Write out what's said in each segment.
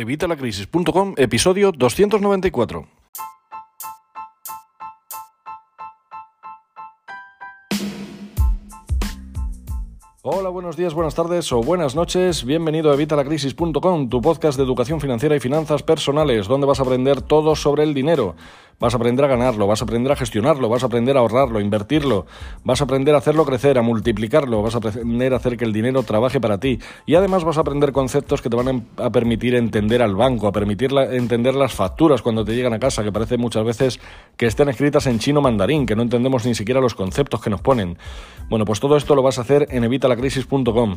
Evitalacrisis.com, episodio 294. Hola, buenos días, buenas tardes o buenas noches. Bienvenido a Evitalacrisis.com, tu podcast de educación financiera y finanzas personales, donde vas a aprender todo sobre el dinero. Vas a aprender a ganarlo, vas a aprender a gestionarlo, vas a aprender a ahorrarlo, invertirlo, vas a aprender a hacerlo crecer, a multiplicarlo, vas a aprender a hacer que el dinero trabaje para ti y además vas a aprender conceptos que te van a permitir entender al banco, a permitir entender las facturas cuando te llegan a casa, que parece muchas veces que estén escritas en chino mandarín, que no entendemos ni siquiera los conceptos que nos ponen. Bueno, pues todo esto lo vas a hacer en evitalacrisis.com.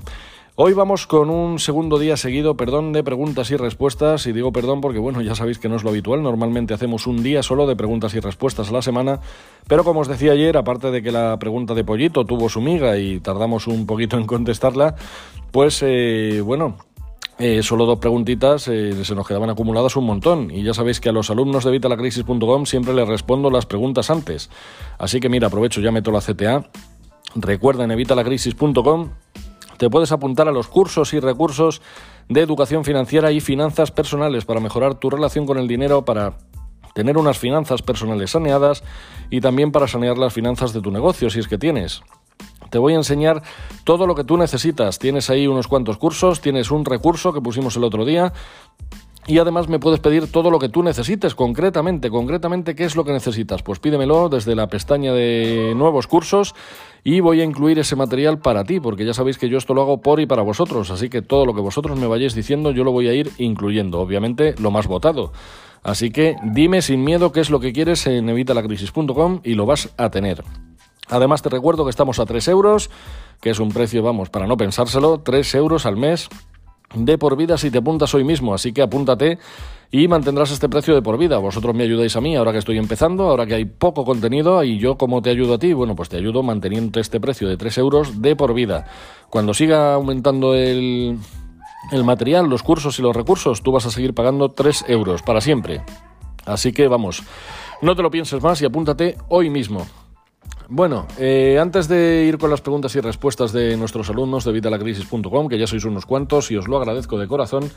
Hoy vamos con un segundo día seguido, perdón, de preguntas y respuestas. Y digo perdón porque, bueno, ya sabéis que no es lo habitual. Normalmente hacemos un día solo de preguntas y respuestas a la semana. Pero como os decía ayer, aparte de que la pregunta de Pollito tuvo su miga y tardamos un poquito en contestarla, pues, eh, bueno, eh, solo dos preguntitas, eh, se nos quedaban acumuladas un montón. Y ya sabéis que a los alumnos de vitalacrisis.com siempre les respondo las preguntas antes. Así que mira, aprovecho, ya meto la CTA. Recuerda en evitalacrisis.com te puedes apuntar a los cursos y recursos de educación financiera y finanzas personales para mejorar tu relación con el dinero, para tener unas finanzas personales saneadas y también para sanear las finanzas de tu negocio, si es que tienes. Te voy a enseñar todo lo que tú necesitas. Tienes ahí unos cuantos cursos, tienes un recurso que pusimos el otro día y además me puedes pedir todo lo que tú necesites, concretamente, concretamente, ¿qué es lo que necesitas? Pues pídemelo desde la pestaña de nuevos cursos y voy a incluir ese material para ti, porque ya sabéis que yo esto lo hago por y para vosotros, así que todo lo que vosotros me vayáis diciendo yo lo voy a ir incluyendo, obviamente lo más votado. Así que dime sin miedo qué es lo que quieres en evitalacrisis.com y lo vas a tener. Además te recuerdo que estamos a 3 euros, que es un precio, vamos, para no pensárselo, 3 euros al mes de por vida si te apuntas hoy mismo, así que apúntate y mantendrás este precio de por vida. Vosotros me ayudáis a mí ahora que estoy empezando, ahora que hay poco contenido y yo como te ayudo a ti, bueno, pues te ayudo manteniendo este precio de 3 euros de por vida. Cuando siga aumentando el, el material, los cursos y los recursos, tú vas a seguir pagando 3 euros para siempre. Así que vamos, no te lo pienses más y apúntate hoy mismo. Bueno, eh, antes de ir con las preguntas y respuestas de nuestros alumnos de vitalacrisis.com, que ya sois unos cuantos y os lo agradezco de corazón,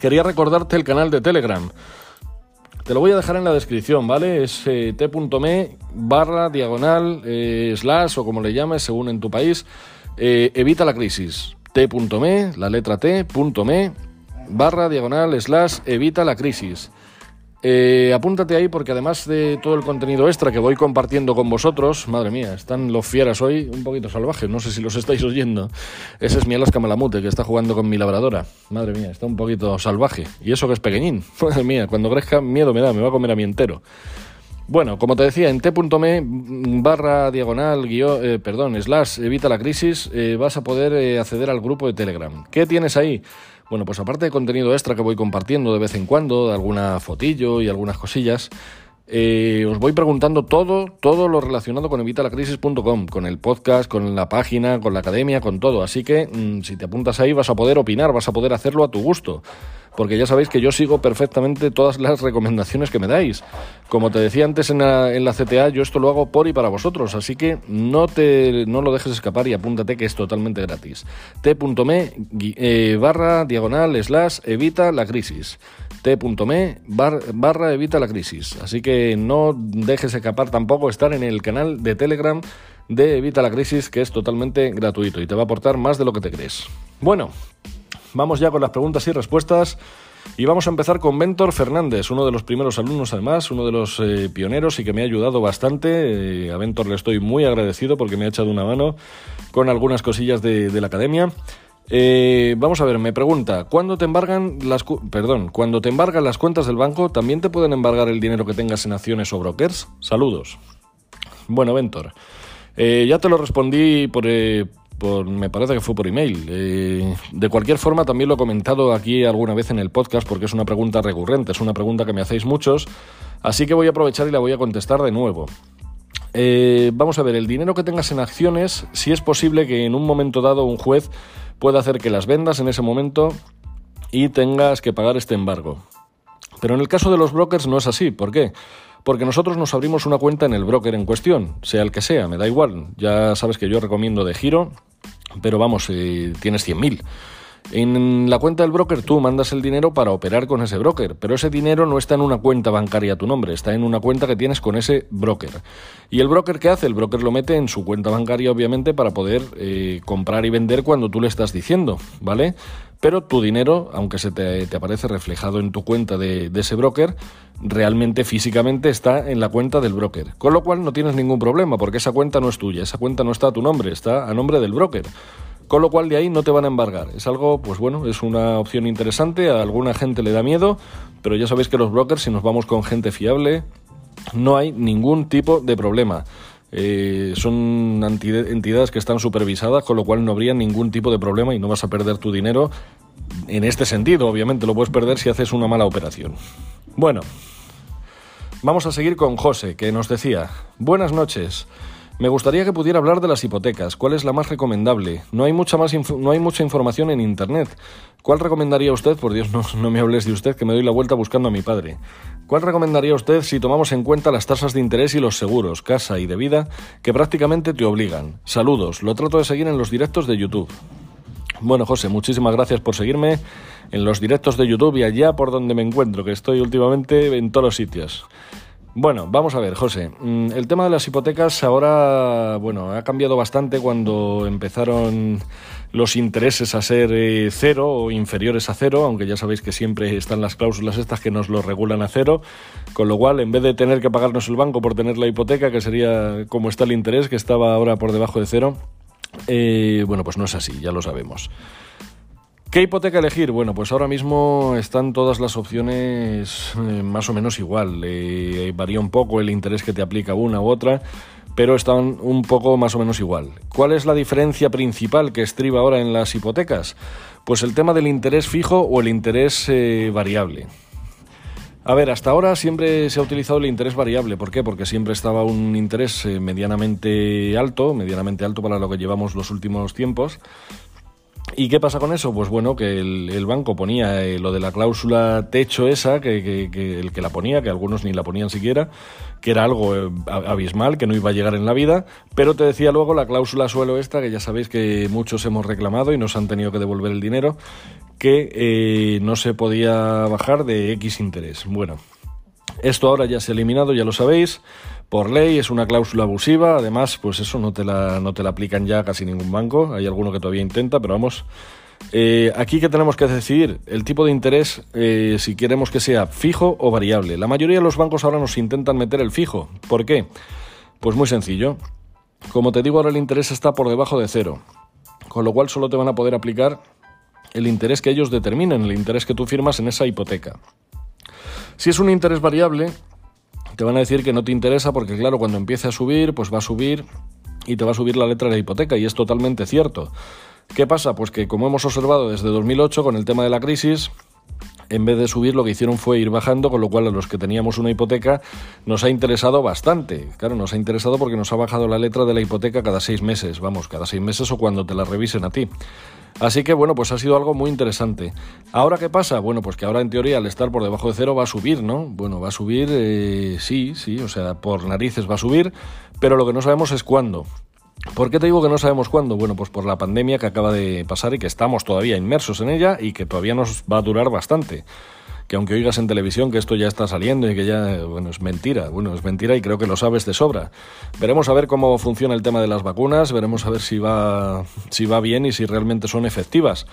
quería recordarte el canal de Telegram. Te lo voy a dejar en la descripción, ¿vale? Es eh, t.me barra diagonal eh, slash o como le llames según en tu país, evita la crisis. t.me, la letra t.me barra diagonal slash evita la crisis. Eh, apúntate ahí porque además de todo el contenido extra que voy compartiendo con vosotros, madre mía, están los fieras hoy un poquito salvajes, no sé si los estáis oyendo. Ese es mi Alaska Malamute que está jugando con mi labradora. Madre mía, está un poquito salvaje. Y eso que es pequeñín. Madre mía, cuando crezca miedo me da, me va a comer a mí entero. Bueno, como te decía, en t.me barra diagonal guion, eh, perdón, slash evita la crisis, eh, vas a poder acceder al grupo de Telegram. ¿Qué tienes ahí? Bueno, pues aparte de contenido extra que voy compartiendo de vez en cuando, de alguna fotillo y algunas cosillas, eh, os voy preguntando todo, todo lo relacionado con evitalacrisis.com, con el podcast, con la página, con la academia, con todo. Así que mm, si te apuntas ahí vas a poder opinar, vas a poder hacerlo a tu gusto porque ya sabéis que yo sigo perfectamente todas las recomendaciones que me dais. Como te decía antes en la, CTA, yo esto lo hago por y para vosotros, así que no, te, no lo dejes escapar y apúntate que es totalmente gratis. t.me eh, barra diagonal slash evita la crisis t.me barra evita la crisis. Así que no dejes escapar tampoco estar en el canal de Telegram de Evita la Crisis, que es totalmente gratuito y te va a aportar más de lo que te crees. Bueno, Vamos ya con las preguntas y respuestas. Y vamos a empezar con Ventor Fernández, uno de los primeros alumnos además, uno de los eh, pioneros y que me ha ayudado bastante. Eh, a Ventor le estoy muy agradecido porque me ha echado una mano con algunas cosillas de, la academia. Eh, vamos a ver, me pregunta, ¿cuándo te embargan las perdón, cuando te embargan las cuentas del banco, también te pueden embargar el dinero que tengas en acciones o brokers? Saludos. Bueno, Ventor, ya te lo respondí por, me parece que fue por email. Eh, de cualquier forma, también lo he comentado aquí alguna vez en el podcast porque es una pregunta recurrente, es una pregunta que me hacéis muchos, así que voy a aprovechar y la voy a contestar de nuevo. Eh, vamos a ver, el dinero que tengas en acciones, si es posible que en un momento dado un juez pueda hacer que las vendas en ese momento y tengas que pagar este embargo. Pero en el caso de los brokers no es así. ¿Por qué? porque nosotros nos abrimos una cuenta en el broker en cuestión, sea el que sea, me da igual. Ya sabes que yo recomiendo de giro, pero vamos, eh, tienes 100.000. En la cuenta del broker tú mandas el dinero para operar con ese broker, pero ese dinero no está en una cuenta bancaria a tu nombre, está en una cuenta que tienes con ese broker. ¿Y el broker qué hace? El broker lo mete en su cuenta bancaria, obviamente, para poder eh, comprar y vender cuando tú le estás diciendo, ¿vale? Pero tu dinero, aunque se te, aparece reflejado en tu cuenta de, de ese broker, realmente físicamente está en la cuenta del broker. Con lo cual no tienes ningún problema, porque esa cuenta no es tuya, esa cuenta no está a tu nombre, está a nombre del broker. Con lo cual de ahí no te van a embargar. Es algo, pues bueno, es una opción interesante. A alguna gente le da miedo, pero ya sabéis que los brokers, si nos vamos con gente fiable, no hay ningún tipo de problema. Eh, son entidades que están supervisadas, con lo cual no habría ningún tipo de problema y no vas a perder tu dinero en este sentido. Obviamente lo puedes perder si haces una mala operación. Bueno, vamos a seguir con José, que nos decía, buenas noches. Me gustaría que pudiera hablar de las hipotecas. ¿Cuál es la más recomendable? No hay mucha, más no hay mucha información en Internet. ¿Cuál recomendaría usted? Por Dios, no, no me hables de usted, que me doy la vuelta buscando a mi padre. ¿Cuál recomendaría usted si tomamos en cuenta las tasas de interés y los seguros, casa y de vida, que prácticamente te obligan? Saludos, lo trato de seguir en los directos de YouTube. Bueno, José, muchísimas gracias por seguirme en los directos de YouTube y allá por donde me encuentro, que estoy últimamente en todos los sitios. Bueno, vamos a ver, José. Mm, el tema de las hipotecas ahora, bueno, ha cambiado bastante cuando empezaron los intereses a ser eh, cero o inferiores a cero, aunque ya sabéis que siempre están las cláusulas estas que nos lo regulan a cero, con lo cual en vez de tener que pagarnos el banco por tener la hipoteca, que sería como está el interés, que estaba ahora por debajo de cero, eh, bueno, pues no es así, ya lo sabemos. ¿Qué hipoteca elegir? Bueno, pues ahora mismo están todas las opciones eh, más o menos igual. Eh, varía un poco el interés que te aplica una u otra, pero están un poco más o menos igual. ¿Cuál es la diferencia principal que estriba ahora en las hipotecas? Pues el tema del interés fijo o el interés eh, variable. A ver, hasta ahora siempre se ha utilizado el interés variable. ¿Por qué? Porque siempre estaba un interés medianamente alto, medianamente alto para lo que llevamos los últimos tiempos. ¿Y qué pasa con eso? Pues bueno, que el, banco ponía eh, lo de la cláusula techo esa, que, el que la ponía, que algunos ni la ponían siquiera, que era algo eh, abismal, que no iba a llegar en la vida, pero te decía luego la cláusula suelo esta, que ya sabéis que muchos hemos reclamado y nos han tenido que devolver el dinero, que eh, no se podía bajar de X interés. Bueno, esto ahora ya se ha eliminado, ya lo sabéis por ley, es una cláusula abusiva, además, pues eso no te la, no te la aplican ya casi ningún banco, hay alguno que todavía intenta, pero vamos. Eh, aquí que tenemos que decidir el tipo de interés, eh, si queremos que sea fijo o variable. La mayoría de los bancos ahora nos intentan meter el fijo. ¿Por qué? Pues muy sencillo. Como te digo, ahora el interés está por debajo de cero, con lo cual solo te van a poder aplicar el interés que ellos determinen, el interés que tú firmas en esa hipoteca. Si es un interés variable, te van a decir que no te interesa porque claro, cuando empiece a subir, pues va a subir y te va a subir la letra de la hipoteca y es totalmente cierto. ¿Qué pasa? Pues que como hemos observado desde 2008 con el tema de la crisis, en vez de subir lo que hicieron fue ir bajando, con lo cual a los que teníamos una hipoteca nos ha interesado bastante. Claro, nos ha interesado porque nos ha bajado la letra de la hipoteca cada seis meses, vamos, cada seis meses o cuando te la revisen a ti. Así que bueno, pues ha sido algo muy interesante. ¿Ahora qué pasa? Bueno, pues que ahora en teoría al estar por debajo de cero va a subir, ¿no? Bueno, va a subir, eh, sí, sí, o sea, por narices va a subir, pero lo que no sabemos es cuándo. ¿Por qué te digo que no sabemos cuándo? Bueno, pues por la pandemia que acaba de pasar y que estamos todavía inmersos en ella y que todavía nos va a durar bastante que aunque oigas en televisión que esto ya está saliendo y que ya, bueno, es mentira, bueno, es mentira y creo que lo sabes de sobra. Veremos a ver cómo funciona el tema de las vacunas, veremos a ver si va, si va bien y si realmente son efectivas.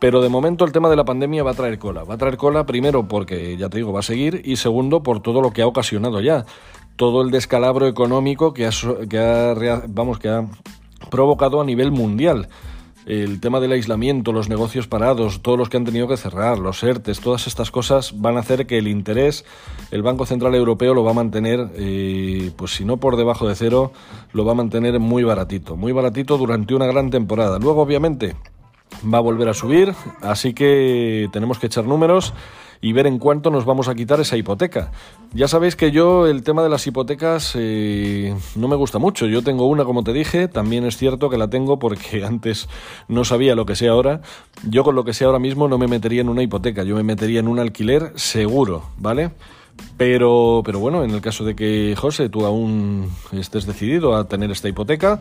Pero de momento el tema de la pandemia va a traer cola. Va a traer cola primero porque, ya te digo, va a seguir y segundo por todo lo que ha ocasionado ya. Todo el descalabro económico que que ha, vamos, que ha provocado a nivel mundial el tema del aislamiento, los negocios parados, todos los que han tenido que cerrar, los ERTES, todas estas cosas van a hacer que el interés, el Banco Central Europeo lo va a mantener, eh, pues si no por debajo de cero, lo va a mantener muy baratito, muy baratito durante una gran temporada. Luego, obviamente, va a volver a subir, así que tenemos que echar números y ver en cuánto nos vamos a quitar esa hipoteca. Ya sabéis que yo el tema de las hipotecas eh, no me gusta mucho. Yo tengo una, como te dije, también es cierto que la tengo porque antes no sabía lo que sé ahora. Yo con lo que sé ahora mismo no me metería en una hipoteca, yo me metería en un alquiler seguro, ¿vale? Pero, pero bueno, en el caso de que, José, tú aún estés decidido a tener esta hipoteca,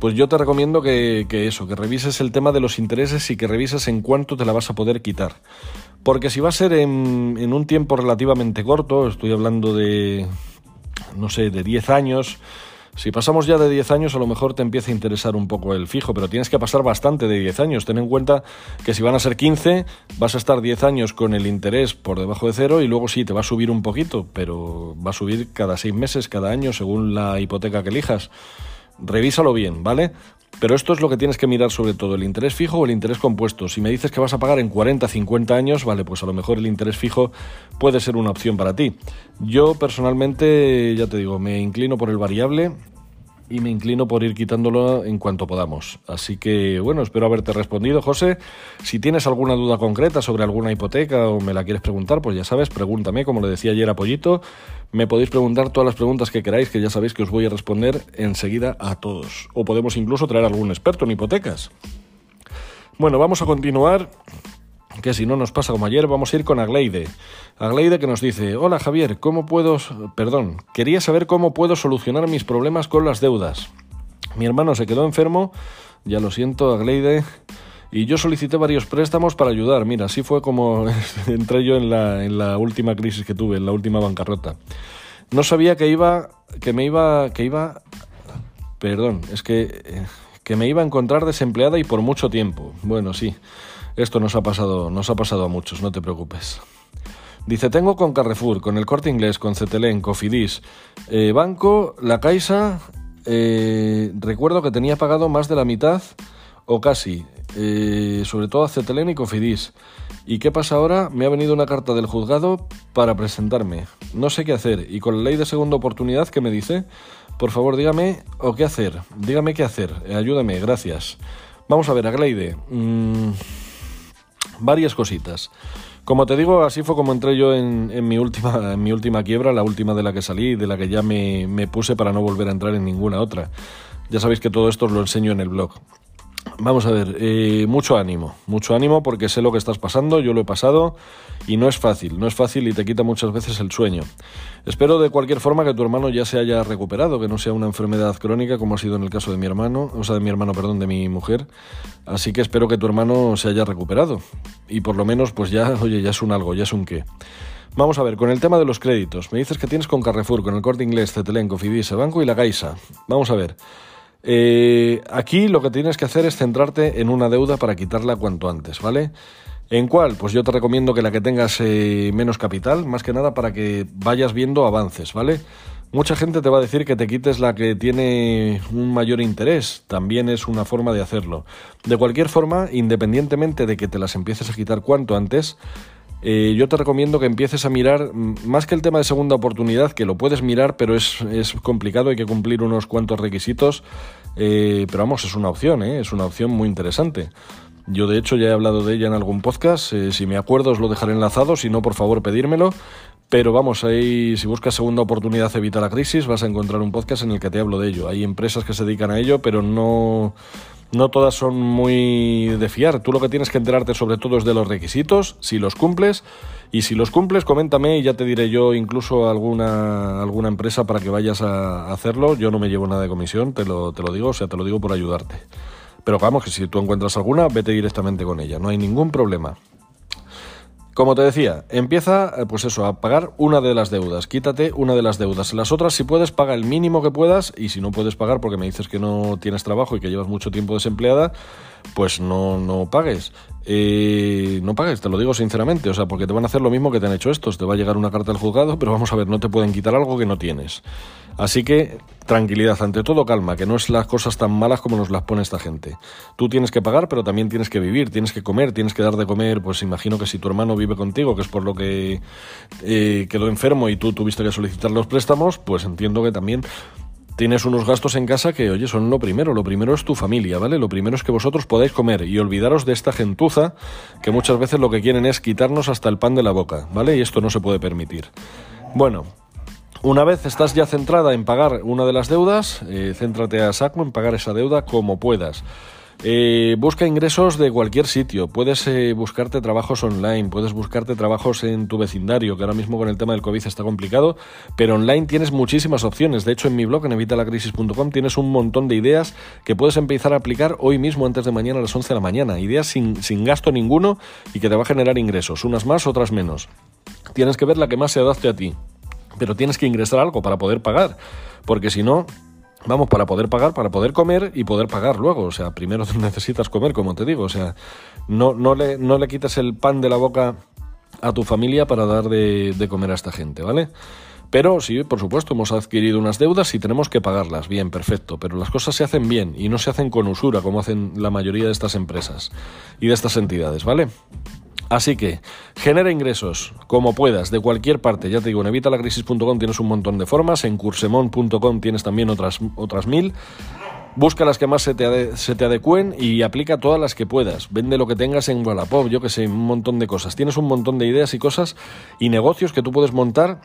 pues yo te recomiendo que, eso, que revises el tema de los intereses y que revises en cuánto te la vas a poder quitar. Porque si va a ser en, en un tiempo relativamente corto, estoy hablando de, no sé, de 10 años, si pasamos ya de 10 años, a lo mejor te empieza a interesar un poco el fijo, pero tienes que pasar bastante de 10 años. Ten en cuenta que si van a ser 15, vas a estar 10 años con el interés por debajo de cero y luego sí, te va a subir un poquito, pero va a subir cada 6 meses, cada año, según la hipoteca que elijas. Revísalo bien, ¿vale? Pero esto es lo que tienes que mirar sobre todo, el interés fijo o el interés compuesto. Si me dices que vas a pagar en 40, 50 años, vale, pues a lo mejor el interés fijo puede ser una opción para ti. Yo personalmente, ya te digo, me inclino por el variable y me inclino por ir quitándolo en cuanto podamos. Así que bueno, espero haberte respondido, José. Si tienes alguna duda concreta sobre alguna hipoteca o me la quieres preguntar, pues ya sabes, pregúntame, como le decía ayer a Pollito. Me podéis preguntar todas las preguntas que queráis, que ya sabéis que os voy a responder enseguida a todos. O podemos incluso traer algún experto en hipotecas. Bueno, vamos a continuar que si no nos pasa como ayer, vamos a ir con Agleide. Agleide que nos dice, hola Javier, ¿cómo puedo... Perdón, quería saber cómo puedo solucionar mis problemas con las deudas. Mi hermano se quedó enfermo, ya lo siento Agleide, y yo solicité varios préstamos para ayudar. Mira, así fue como entré yo en la, en la última crisis que tuve, en la última bancarrota. No sabía que iba, que me iba, que iba... Perdón, es que... Eh, que me iba a encontrar desempleada y por mucho tiempo. Bueno, sí. Esto nos ha pasado, nos ha pasado a muchos, no te preocupes. Dice, tengo con Carrefour, con el Corte Inglés, con Cetelén, Cofidis, eh, Banco, La Caixa, eh, recuerdo que tenía pagado más de la mitad o casi, eh, sobre todo a Cetelén y Cofidis. ¿Y qué pasa ahora? Me ha venido una carta del juzgado para presentarme. No sé qué hacer. Y con la ley de segunda oportunidad, ¿qué me dice? Por favor, dígame o qué hacer. Dígame qué hacer. ayúdame, gracias. Vamos a ver, Agleide. Mmm varias cositas. Como te digo, así fue como entré yo en, mi, última, en mi última quiebra, la última de la que salí, de la que ya me, me puse para no volver a entrar en ninguna otra. Ya sabéis que todo esto os lo enseño en el blog. Vamos a ver, eh, mucho ánimo, mucho ánimo porque sé lo que estás pasando, yo lo he pasado y no es fácil, no es fácil y te quita muchas veces el sueño. Espero de cualquier forma que tu hermano ya se haya recuperado, que no sea una enfermedad crónica como ha sido en el caso de mi hermano, o sea, de mi hermano, perdón, de mi mujer. Así que espero que tu hermano se haya recuperado y por lo menos pues ya, oye, ya es un algo, ya es un qué. Vamos a ver, con el tema de los créditos, me dices que tienes con Carrefour, con el Corte Inglés, Cetelén, Cofidis, Banco y la Caixa. Vamos a ver. Eh, aquí lo que tienes que hacer es centrarte en una deuda para quitarla cuanto antes, ¿vale? ¿En cuál? Pues yo te recomiendo que la que tengas eh, menos capital, más que nada para que vayas viendo avances, ¿vale? Mucha gente te va a decir que te quites la que tiene un mayor interés, también es una forma de hacerlo. De cualquier forma, independientemente de que te las empieces a quitar cuanto antes, eh, yo te recomiendo que empieces a mirar, más que el tema de segunda oportunidad, que lo puedes mirar, pero es, complicado, hay que cumplir unos cuantos requisitos, eh, pero vamos, es una opción, ¿eh? es una opción muy interesante. Yo de hecho ya he hablado de ella en algún podcast, si me acuerdo os lo dejaré enlazado, si no por favor pedírmelo, pero vamos, ahí si buscas segunda oportunidad evita la crisis vas a encontrar un podcast en el que te hablo de ello. Hay empresas que se dedican a ello, pero no no todas son muy de fiar. Tú lo que tienes que enterarte sobre todo es de los requisitos, si los cumples. Y si los cumples, coméntame y ya te diré yo incluso alguna, alguna empresa para que vayas a hacerlo. Yo no me llevo nada de comisión, te lo, te lo digo, o sea, te lo digo por ayudarte. Pero vamos, que si tú encuentras alguna, vete directamente con ella, no hay ningún problema. Como te decía, empieza, eh, pues eso, a pagar una de las deudas. Quítate una de las deudas. Las otras, si puedes, paga el mínimo que puedas. Y si no puedes pagar porque me dices que no tienes trabajo y que llevas mucho tiempo desempleada, pues no, no pagues. Eh, no pagues, te lo digo sinceramente, o sea, porque te van a hacer lo mismo que te han hecho estos. Te va a llegar una carta del juzgado, pero vamos a ver, no te pueden quitar algo que no tienes. Así que tranquilidad, ante todo calma, que no es las cosas tan malas como nos las pone esta gente. Tú tienes que pagar, pero también tienes que vivir, tienes que comer, tienes que dar de comer, pues imagino que si tu hermano vive contigo, que es por lo que eh, quedó enfermo y tú tuviste que solicitar los préstamos, pues entiendo que también tienes unos gastos en casa que, oye, son lo primero. Lo primero es tu familia, ¿vale? Lo primero es que vosotros podáis comer y olvidaros de esta gentuza que muchas veces lo que quieren es quitarnos hasta el pan de la boca, ¿vale? Y esto no se puede permitir. Bueno, una vez estás ya centrada en pagar una de las deudas, eh, céntrate a saco en pagar esa deuda como puedas. Eh, busca ingresos de cualquier sitio. Puedes eh, buscarte trabajos online, puedes buscarte trabajos en tu vecindario, que ahora mismo con el tema del COVID está complicado, pero online tienes muchísimas opciones. De hecho, en mi blog, en evitalacrisis.com, tienes un montón de ideas que puedes empezar a aplicar hoy mismo antes de mañana a las 11 de la mañana. Ideas sin, sin gasto ninguno y que te va a generar ingresos, unas más, otras menos. Tienes que ver la que más se adapte a ti, pero tienes que ingresar algo para poder pagar, porque si no, Vamos, para poder pagar, para poder comer y poder pagar luego. O sea, primero necesitas comer, como te digo. O sea, no, no, le, no le quitas el pan de la boca a tu familia para dar de, de comer a esta gente, ¿vale? Pero sí, por supuesto, hemos adquirido unas deudas y tenemos que pagarlas. Bien, perfecto. Pero las cosas se hacen bien y no se hacen con usura, como hacen la mayoría de estas empresas y de estas entidades, ¿vale? Así que genera ingresos como puedas de cualquier parte. Ya te digo, en evitalacrisis.com tienes un montón de formas, en cursemon.com tienes también otras, otras mil. Busca las que más se te, se te, adecuen y aplica todas las que puedas. Vende lo que tengas en Wallapop, yo que sé, un montón de cosas. Tienes un montón de ideas y cosas y negocios que tú puedes montar.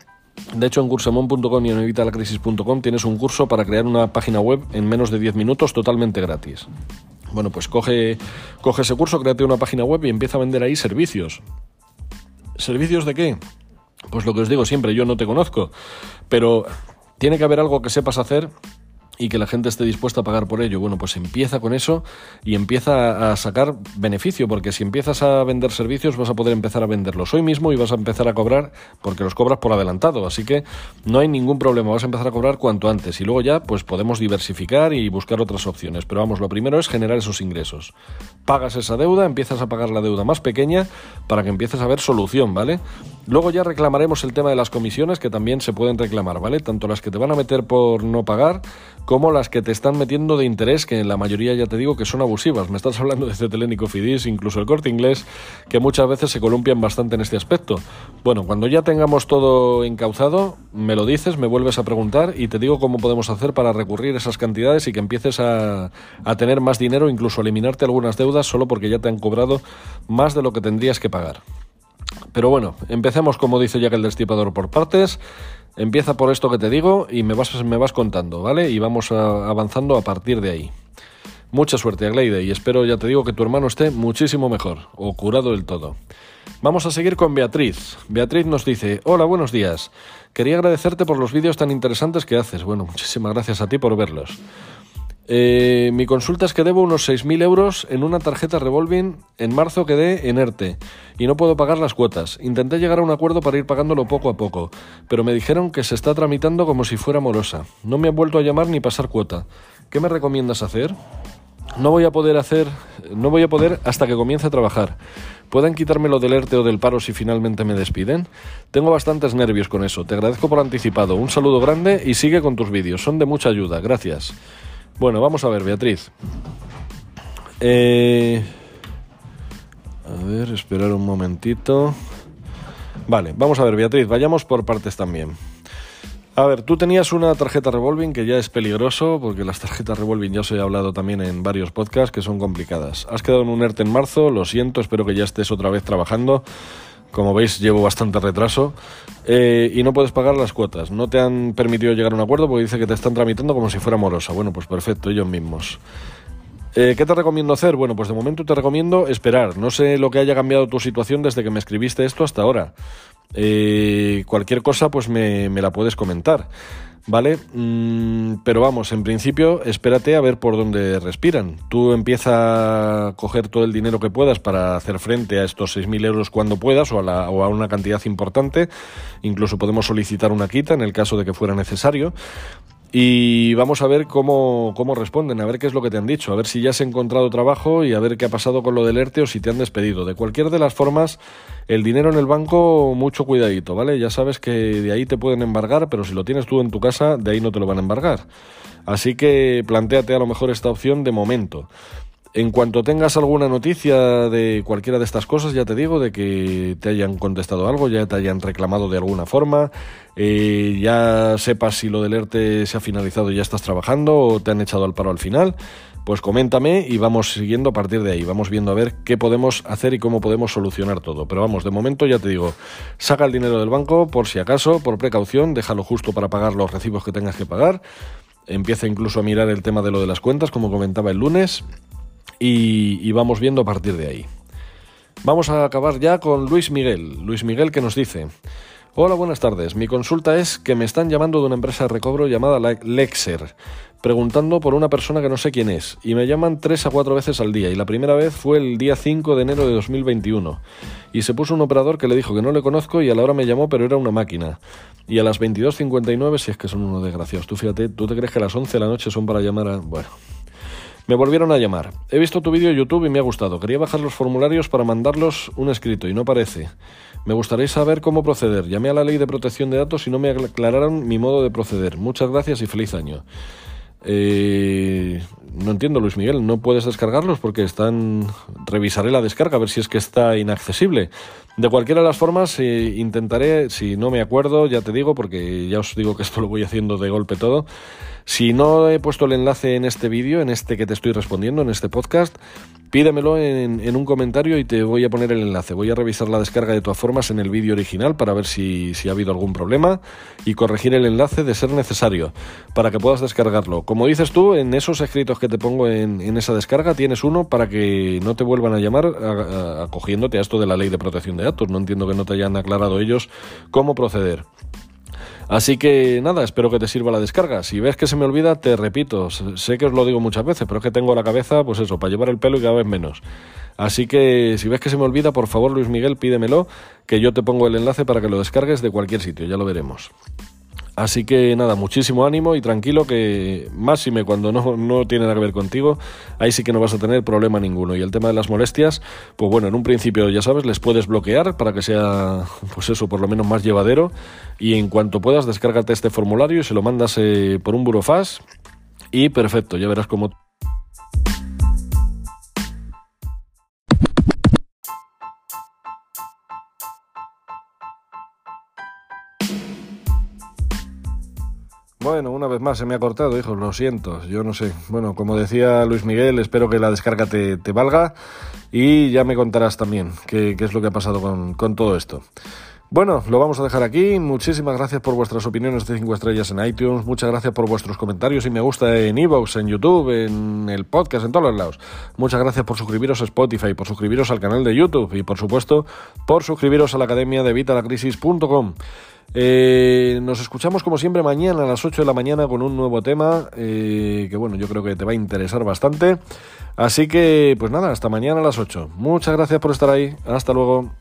De hecho, en cursemon.com y en evitalacrisis.com tienes un curso para crear una página web en menos de 10 minutos totalmente gratis. Bueno, pues coge, coge ese curso, créate una página web y empieza a vender ahí servicios. ¿Servicios de qué? Pues lo que os digo siempre, yo no te conozco, pero tiene que haber algo que sepas hacer y que la gente esté dispuesta a pagar por ello. Bueno, pues empieza con eso y empieza a sacar beneficio, porque si empiezas a vender servicios vas a poder empezar a venderlos hoy mismo y vas a empezar a cobrar porque los cobras por adelantado. Así que no hay ningún problema, vas a empezar a cobrar cuanto antes y luego ya pues podemos diversificar y buscar otras opciones. Pero vamos, lo primero es generar esos ingresos. Pagas esa deuda, empiezas a pagar la deuda más pequeña para que empieces a ver solución, ¿vale? Luego ya reclamaremos el tema de las comisiones que también se pueden reclamar, ¿vale? Tanto las que te van a meter por no pagar como las que te están metiendo de interés, que en la mayoría ya te digo que son abusivas. Me estás hablando de Cetelén y Fidis, incluso el corte inglés, que muchas veces se columpian bastante en este aspecto. Bueno, cuando ya tengamos todo encauzado, me lo dices, me vuelves a preguntar y te digo cómo podemos hacer para recurrir esas cantidades y que empieces a, a tener más dinero, incluso eliminarte algunas deudas solo porque ya te han cobrado más de lo que tendrías que pagar. Pero bueno, empecemos como dice Jack el Destripador por partes. Empieza por esto que te digo y me vas, me vas contando, ¿vale? Y vamos avanzando a partir de ahí. Mucha suerte, Agleide, y espero, ya te digo, que tu hermano esté muchísimo mejor, o curado del todo. Vamos a seguir con Beatriz. Beatriz nos dice, hola, buenos días. Quería agradecerte por los vídeos tan interesantes que haces. Bueno, muchísimas gracias a ti por verlos. Eh, mi consulta es que debo unos 6.000 euros en una tarjeta revolving. En marzo quedé en ERTE y no puedo pagar las cuotas. Intenté llegar a un acuerdo para ir pagándolo poco a poco, pero me dijeron que se está tramitando como si fuera morosa. No me han vuelto a llamar ni pasar cuota. ¿Qué me recomiendas hacer? No voy a poder hacer, no voy a poder hasta que comience a trabajar. ¿Pueden quitármelo del ERTE o del paro si finalmente me despiden? Tengo bastantes nervios con eso. Te agradezco por anticipado. Un saludo grande y sigue con tus vídeos. Son de mucha ayuda. Gracias. Bueno, vamos a ver, Beatriz. Eh, a ver, esperar un momentito. Vale, vamos a ver, Beatriz, vayamos por partes también. A ver, tú tenías una tarjeta revolving que ya es peligroso, porque las tarjetas revolving ya os he hablado también en varios podcasts que son complicadas. Has quedado en un ERTE en marzo, lo siento, espero que ya estés otra vez trabajando. Como veis, llevo bastante retraso eh, y no puedes pagar las cuotas. No te han permitido llegar a un acuerdo porque dice que te están tramitando como si fuera morosa. Bueno, pues perfecto, ellos mismos. Eh, ¿Qué te recomiendo hacer? Bueno, pues de momento te recomiendo esperar. No sé lo que haya cambiado tu situación desde que me escribiste esto hasta ahora. Eh, cualquier cosa, pues me, me la puedes comentar. ¿Vale? Mm, pero vamos, en principio, espérate a ver por dónde respiran. Tú empieza a coger todo el dinero que puedas para hacer frente a estos 6.000 euros cuando puedas o a, o a una cantidad importante. Incluso podemos solicitar una quita en el caso de que fuera necesario. Y vamos a ver cómo, cómo, responden, a ver qué es lo que te han dicho, a ver si ya has encontrado trabajo y a ver qué ha pasado con lo del ERTE o si te han despedido. De cualquier de las formas, el dinero en el banco, mucho cuidadito, ¿vale? Ya sabes que de ahí te pueden embargar, pero si lo tienes tú en tu casa, de ahí no te lo van a embargar. Así que planteate a lo mejor esta opción de momento. En cuanto tengas alguna noticia de cualquiera de estas cosas, ya te digo, de que te hayan contestado algo, ya te hayan reclamado de alguna forma, eh, ya sepas si lo del ERTE se ha finalizado y ya estás trabajando o te han echado al paro al final, pues coméntame y vamos siguiendo a partir de ahí. Vamos viendo a ver qué podemos hacer y cómo podemos solucionar todo. Pero vamos, de momento ya te digo, saca el dinero del banco por si acaso, por precaución, déjalo justo para pagar los recibos que tengas que pagar. Empieza incluso a mirar el tema de lo de las cuentas, como comentaba el lunes y, vamos viendo a partir de ahí. Vamos a acabar ya con Luis Miguel. Luis Miguel que nos dice, hola, buenas tardes. Mi consulta es que me están llamando de una empresa de recobro llamada Lexer, preguntando por una persona que no sé quién es, y me llaman tres a cuatro veces al día, y la primera vez fue el día 5 de enero de 2021, y se puso un operador que le dijo que no le conozco y a la hora me llamó pero era una máquina. Y a las 22.59, si es que son unos desgraciados, tú fíjate, tú te crees que a las 11 de la noche son para llamar a... Bueno, me volvieron a llamar. He visto tu vídeo en YouTube y me ha gustado. Quería bajar los formularios para mandarlos un escrito y no parece. Me gustaría saber cómo proceder. Llamé a la ley de protección de datos y no me aclararon mi modo de proceder. Muchas gracias y feliz año. Eh, no entiendo, Luis Miguel, no puedes descargarlos porque están. Revisaré la descarga a ver si es que está inaccesible. De cualquiera de las formas, eh, intentaré, si no me acuerdo, ya te digo, porque ya os digo que esto lo voy haciendo de golpe todo. Si no he puesto el enlace en este vídeo, en este que te estoy respondiendo, en este podcast, pídemelo en, un comentario y te voy a poner el enlace. Voy a revisar la descarga de todas formas en el vídeo original para ver si, ha habido algún problema y corregir el enlace de ser necesario para que puedas descargarlo. Como dices tú, en esos escritos que te pongo en, esa descarga tienes uno para que no te vuelvan a llamar acogiéndote a esto de la ley de protección de datos. No entiendo que no te hayan aclarado ellos cómo proceder. Así que nada, espero que te sirva la descarga. Si ves que se me olvida, te repito, sé que os lo digo muchas veces, pero es que tengo la cabeza, pues eso, para llevar el pelo y cada vez menos. Así que si ves que se me olvida, por favor Luis Miguel, pídemelo, que yo te pongo el enlace para que lo descargues de cualquier sitio, ya lo veremos. Así que nada, muchísimo ánimo y tranquilo que máxime cuando no, no tiene nada que ver contigo, ahí sí que no vas a tener problema ninguno. Y el tema de las molestias, pues bueno, en un principio ya sabes, les puedes bloquear para que sea, pues eso, por lo menos más llevadero. Y en cuanto puedas, descárgate este formulario y se lo mandas eh, por un burofax y perfecto, ya verás cómo... Bueno, una vez más se me ha cortado, hijo, lo siento, yo no sé. Bueno, como decía Luis Miguel, espero que la descarga te, valga y ya me contarás también qué, es lo que ha pasado con, con, todo esto. Bueno, lo vamos a dejar aquí. Muchísimas gracias por vuestras opiniones de 5 estrellas en iTunes. Muchas gracias por vuestros comentarios y me gusta en Evox, en YouTube, en el podcast, en todos los lados. Muchas gracias por suscribiros a Spotify, por suscribiros al canal de YouTube y, por supuesto, por suscribiros a la academia de vitalacrisis.com. Eh, nos escuchamos como siempre mañana a las 8 de la mañana con un nuevo tema eh, que bueno, yo creo que te va a interesar bastante. Así que pues nada, hasta mañana a las 8. Muchas gracias por estar ahí. Hasta luego.